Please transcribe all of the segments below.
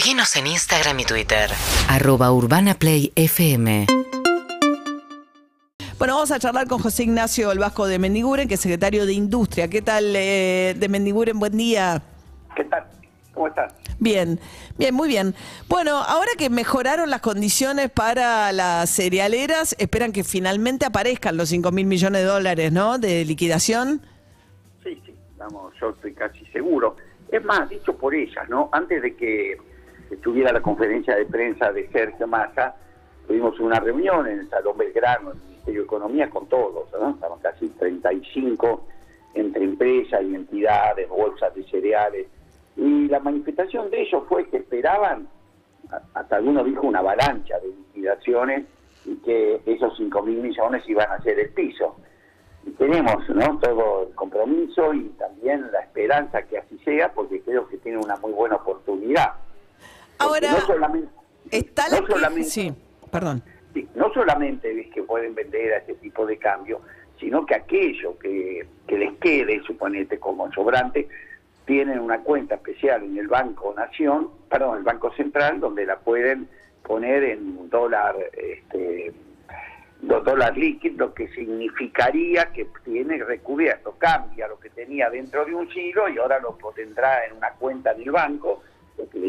Seguinos en Instagram y Twitter. Arroba Urbana Play FM. Bueno, vamos a charlar con José Ignacio El Vasco de Mendiguren, que es secretario de Industria. ¿Qué tal, eh, de Mendiguren? Buen día. ¿Qué tal? ¿Cómo estás? Bien, bien, muy bien. Bueno, ahora que mejoraron las condiciones para las cerealeras, esperan que finalmente aparezcan los 5 mil millones de dólares, ¿no? De liquidación. Sí, sí, vamos, yo estoy casi seguro. Es más, dicho por ellas, ¿no? Antes de que estuviera la conferencia de prensa de Sergio Massa, tuvimos una reunión en el Salón Belgrano, en el Ministerio de Economía, con todos, ¿no? Estaban casi 35 entre empresas y entidades, bolsas de cereales. Y la manifestación de ellos fue que esperaban, hasta algunos dijo una avalancha de liquidaciones y que esos 5 mil millones iban a ser el piso. Y tenemos ¿no? todo el compromiso y también la esperanza que así sea, porque creo que tiene una muy buena oportunidad. Ahora, no solamente, Está la no que- solamente- Sí, perdón. Sí, no solamente es que pueden vender a este tipo de cambio, sino que aquello que, que les quede, suponete como sobrante, tienen una cuenta especial en el Banco Nación, perdón, el Banco Central, donde la pueden poner en dólar, este, dólar líquido, lo que significaría que tiene recubierto, cambia lo que tenía dentro de un siglo y ahora lo tendrá en una cuenta del banco,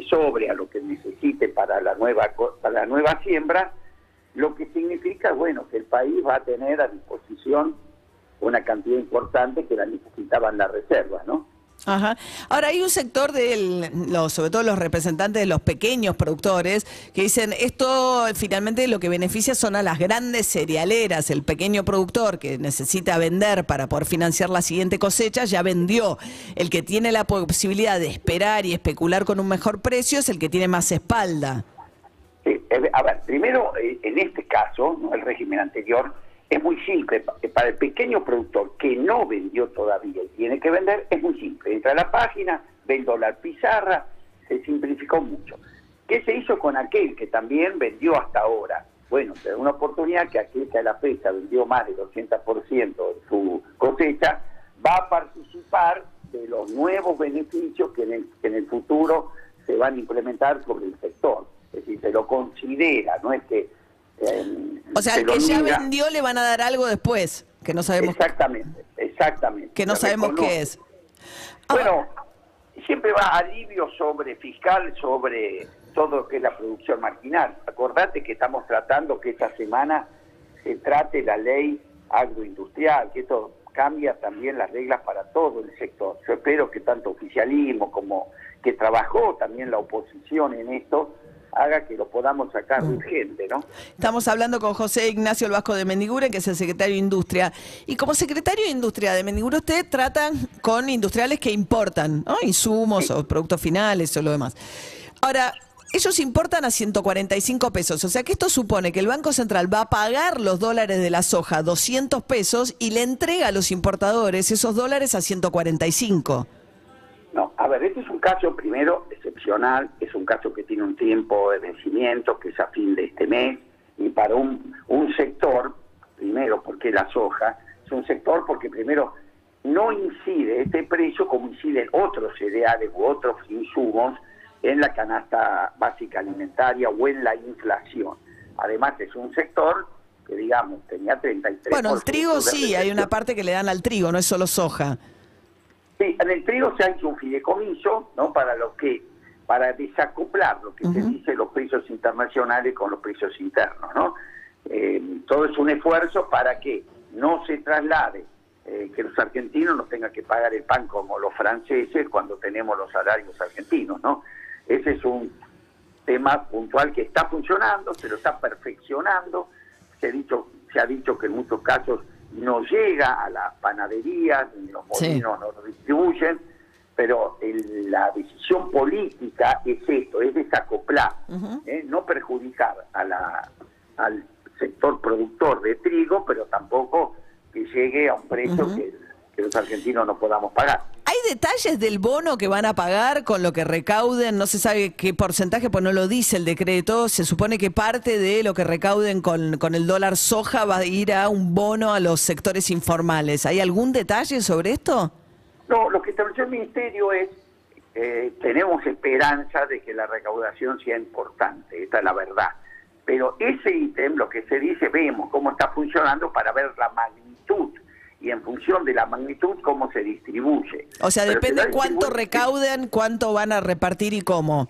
sobre a lo que necesite para la nueva para la nueva siembra, lo que significa, bueno, que el país va a tener a disposición una cantidad importante que la necesitaban las reservas, ¿no? Ajá. Ahora hay un sector de los, sobre todo los representantes de los pequeños productores que dicen esto finalmente lo que beneficia son a las grandes cerealeras, el pequeño productor que necesita vender para poder financiar la siguiente cosecha ya vendió. El que tiene la posibilidad de esperar y especular con un mejor precio es el que tiene más espalda. Sí, a ver, primero, eh, en este caso, el régimen anterior, es muy simple. Pa- Para el pequeño productor que no vendió todavía y tiene que vender, es muy simple. Entra a la página, ve el dólar pizarra, se simplificó mucho. ¿Qué se hizo con aquel que también vendió hasta ahora? Bueno, se da una oportunidad que aquel que a la fecha vendió más del 80% de su cosecha, va a participar de los nuevos beneficios que en el, que en el futuro se van a implementar sobre el sector. Es decir, se lo considera, no es que... O sea, se al que ya vendió le van a dar algo después, que no sabemos, Exactamente, exactamente. que no sabemos reconoce. qué es. Ah, Bueno, siempre va alivio sobre fiscal, sobre todo lo que es la producción marginal. Acordate que estamos tratando que esta semana se trate la ley agroindustrial, que esto cambia también las reglas para todo el sector. Yo espero que tanto oficialismo como que trabajó también la oposición en esto, haga que lo podamos sacar Mm. urgente, ¿no? Estamos hablando con José Ignacio El Vasco de Mendiguren, que es el secretario de Industria. Y como secretario de Industria de Mendiguren, usted trata con industriales que importan, ¿no? Insumos o productos finales o lo demás. Ahora, ellos importan a 145 pesos. O sea que esto supone que el Banco Central va a pagar los dólares de la soja 200 pesos y le entrega a los importadores esos dólares a 145. No, a ver, este es un caso primero excepcional, es un caso que tiene un tiempo de vencimiento, que es a fin de este mes, y para un, un sector, primero porque la soja, es un sector porque primero no incide este precio como inciden otros cereales u otros insumos en la canasta básica alimentaria o en la inflación. Además es un sector que digamos tenía 33%. Bueno, el trigo sí, hay una parte que le dan al trigo, no es solo soja. Sí, en el trigo se ha hecho un fideicomiso, ¿no? Para lo que, para desacoplar lo que se dice los precios internacionales con los precios internos, ¿no? Eh, todo es un esfuerzo para que no se traslade, eh, que los argentinos no tengan que pagar el pan como los franceses cuando tenemos los salarios argentinos, ¿no? Ese es un tema puntual que está funcionando, se lo está perfeccionando, se ha dicho, se ha dicho que en muchos casos no llega a las panaderías, ni los Sí. molinos no lo distribuyen, pero el- la decisión política es esto, es desacoplar, ¿eh? no perjudicar a la, al sector productor de trigo, pero tampoco que llegue a un precio que, que los argentinos no podamos pagar. ¿Hay detalles del bono que van a pagar con lo que recauden? No se sabe qué porcentaje, pues no lo dice el decreto. Se supone que parte de lo que recauden con, con el dólar soja va a ir a un bono a los sectores informales. ¿Hay algún detalle sobre esto? No, lo que estableció el Ministerio es, eh, tenemos esperanza de que la recaudación sea importante, esta es la verdad. Pero ese ítem, lo que se dice, vemos cómo está funcionando para ver la magnitud y en función de la magnitud cómo se distribuye. O sea, Pero depende cuánto recauden, cuánto van a repartir y cómo.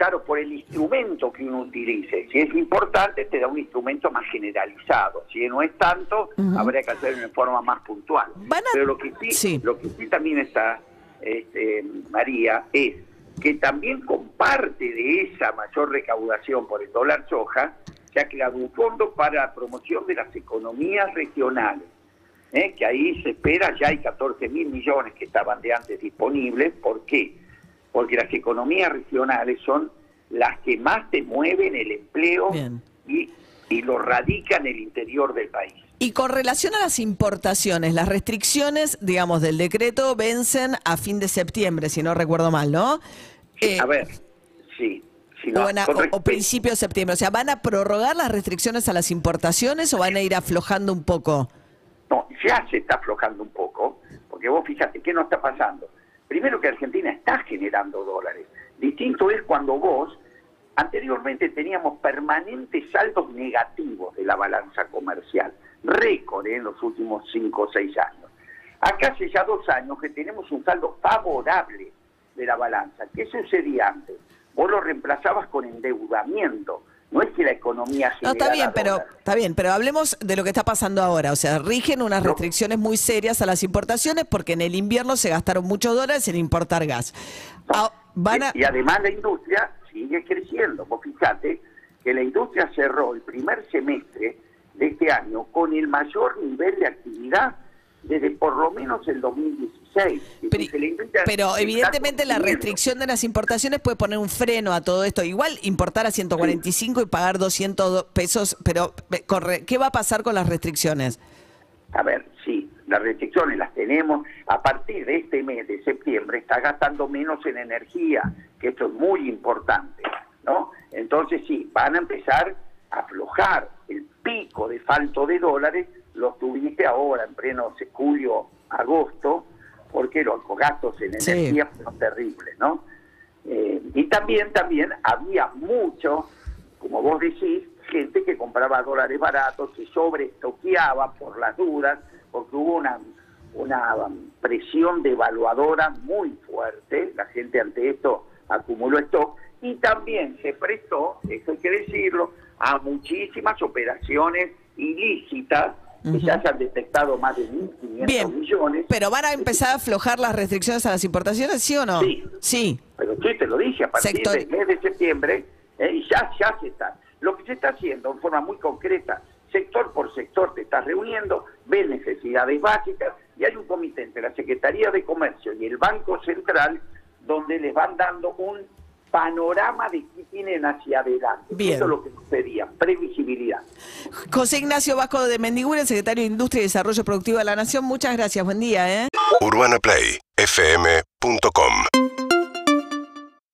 Claro, por el instrumento que uno utilice. Si es importante, te da un instrumento más generalizado. Si no es tanto, Ujú. habría que hacerlo en forma más puntual. Van a- Pero lo que sí, Sí. lo que sí también está, este, María, es que también con parte de esa mayor recaudación por el dólar soja, se ha creado un fondo para la promoción de las economías regionales. ¿eh? que ahí se espera, ya hay 14 mil millones que estaban de antes disponibles. ¿Por qué? Porque las economías regionales son las que más te mueven el empleo Bien. y, y lo radican en el interior del país. Y con relación a las importaciones, las restricciones, digamos, del decreto vencen a fin de septiembre, si no recuerdo mal, ¿no? Eh, a ver, sí. si no, o, a- o- o principio de septiembre. O sea, ¿van a prorrogar las restricciones a las importaciones o van a ir aflojando un poco? No, ya se está aflojando un poco, porque vos fíjate, ¿qué no está pasando? Primero que Argentina está generando dólares. Distinto es cuando vos, anteriormente teníamos permanentes saldos negativos de la balanza comercial, récord ¿eh? en los últimos cinco o seis años. Acá hace ya dos años que tenemos un saldo favorable de la balanza. ¿Qué sucedía antes? Vos lo reemplazabas con endeudamiento. No es que la economía No, está bien, pero está bien, pero hablemos de lo que está pasando ahora. O sea, rigen unas No. restricciones muy serias a las importaciones porque en el invierno se gastaron muchos dólares en importar gas. Ah, van a, Y, y además la industria sigue creciendo. Vos fíjate que la industria cerró el primer semestre de este año con el mayor nivel de actividad desde por lo menos el 2016. Pero, pero evidentemente la restricción de las importaciones puede poner un freno a todo esto. Igual importar a 145 y pagar 200 pesos, pero eh, corre- ¿qué va a pasar con las restricciones? A ver, sí, las restricciones las tenemos. A partir de este mes de septiembre está gastando menos en energía, que esto es muy importante, ¿no? Entonces sí, van a empezar a aflojar el pico de falto de dólares, lo tuviste ahora en pleno julio, agosto, porque los gastos en Sí. energía fueron terribles, ¿no? Eh, y también, también había mucho, como vos decís, gente que compraba dólares baratos, que sobreestoqueaba por las dudas, porque hubo una, una presión devaluadora muy fuerte, la gente ante esto acumuló stock, y también se prestó, eso hay que decirlo, a muchísimas operaciones ilícitas, que ya se han detectado más de 1.500 Bien, millones. pero van a empezar a aflojar las restricciones a las importaciones, ¿sí o no? Sí. Sí. Pero sí, te lo dije, a partir Sector- del mes de septiembre, eh, y ya, ya se está. Lo que se está haciendo en forma muy concreta, sector por sector te estás reuniendo, ves necesidades básicas, y hay un comité entre la Secretaría de Comercio y el Banco Central donde les van dando un panorama de qué tienen hacia adelante. Bien. Eso es lo que nos pedían, previsibilidad. José Ignacio Vasco de Mendiguren, secretario de Industria y Desarrollo Productivo de la Nación, muchas gracias, buen día. ¿eh? UrbanaPlayFM.com